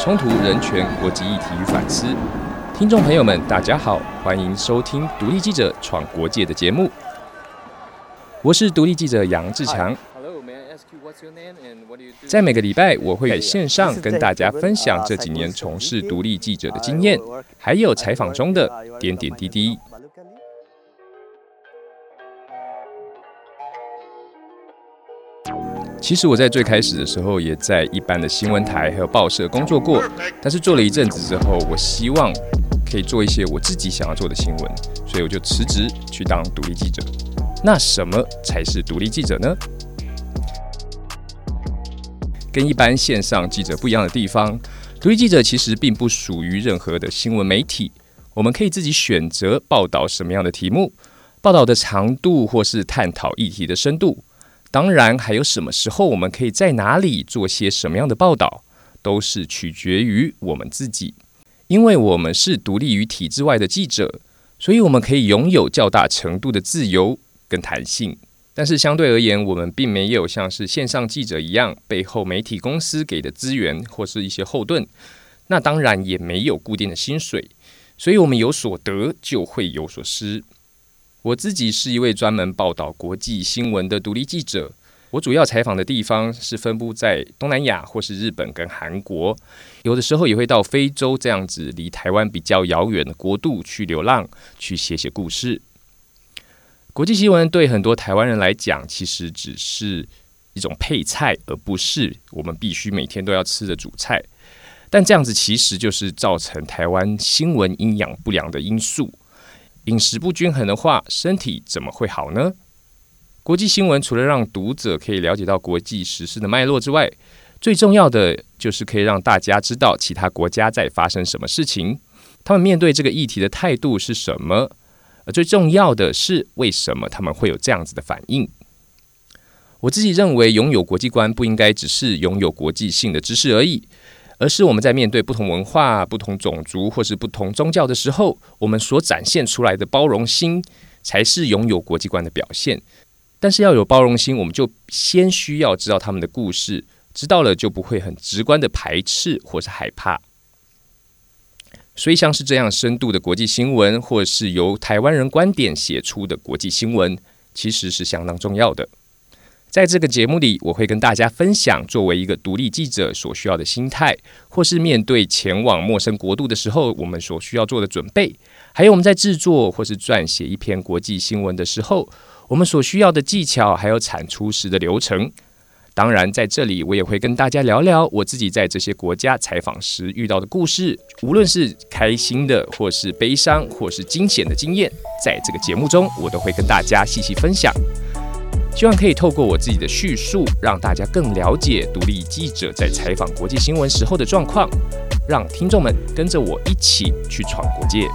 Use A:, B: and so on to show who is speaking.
A: 冲突、人权、国际议题与反思。听众朋友们，大家好，欢迎收听独立记者闯国界的节目。我是独立记者杨志强。在每个礼拜，我会在线上跟大家分享这几年从事独立记者的经验，还有采访中的点点滴滴。其实我在最开始的时候，也在一般的新闻台还有报社工作过，但是做了一阵子之后，我希望可以做一些我自己想要做的新闻，所以我就辞职去当独立记者。那什么才是独立记者呢？跟一般线上记者不一样的地方，独立记者其实并不属于任何的新闻媒体，我们可以自己选择报道什么样的题目，报道的长度或是探讨议题的深度。当然，还有什么时候我们可以在哪里做些什么样的报道，都是取决于我们自己。因为我们是独立于体制外的记者，所以我们可以拥有较大程度的自由跟弹性。但是相对而言，我们并没有像是线上记者一样，背后媒体公司给的资源或是一些后盾。那当然也没有固定的薪水，所以我们有所得就会有所失。我自己是一位专门报道国际新闻的独立记者，我主要采访的地方是分布在东南亚或是日本跟韩国，有的时候也会到非洲这样子离台湾比较遥远的国度去流浪，去写写故事。国际新闻对很多台湾人来讲，其实只是一种配菜，而不是我们必须每天都要吃的主菜。但这样子其实就是造成台湾新闻营养不良的因素。饮食不均衡的话，身体怎么会好呢？国际新闻除了让读者可以了解到国际时事的脉络之外，最重要的就是可以让大家知道其他国家在发生什么事情，他们面对这个议题的态度是什么，而最重要的是为什么他们会有这样子的反应。我自己认为，拥有国际观不应该只是拥有国际性的知识而已。而是我们在面对不同文化、不同种族或是不同宗教的时候，我们所展现出来的包容心，才是拥有国际观的表现。但是要有包容心，我们就先需要知道他们的故事，知道了就不会很直观的排斥或是害怕。所以像是这样深度的国际新闻，或是由台湾人观点写出的国际新闻，其实是相当重要的。在这个节目里，我会跟大家分享作为一个独立记者所需要的心态，或是面对前往陌生国度的时候，我们所需要做的准备，还有我们在制作或是撰写一篇国际新闻的时候，我们所需要的技巧，还有产出时的流程。当然，在这里我也会跟大家聊聊我自己在这些国家采访时遇到的故事，无论是开心的，或是悲伤，或是惊险的经验，在这个节目中，我都会跟大家细细分享。希望可以透过我自己的叙述，让大家更了解独立记者在采访国际新闻时候的状况，让听众们跟着我一起去闯国界。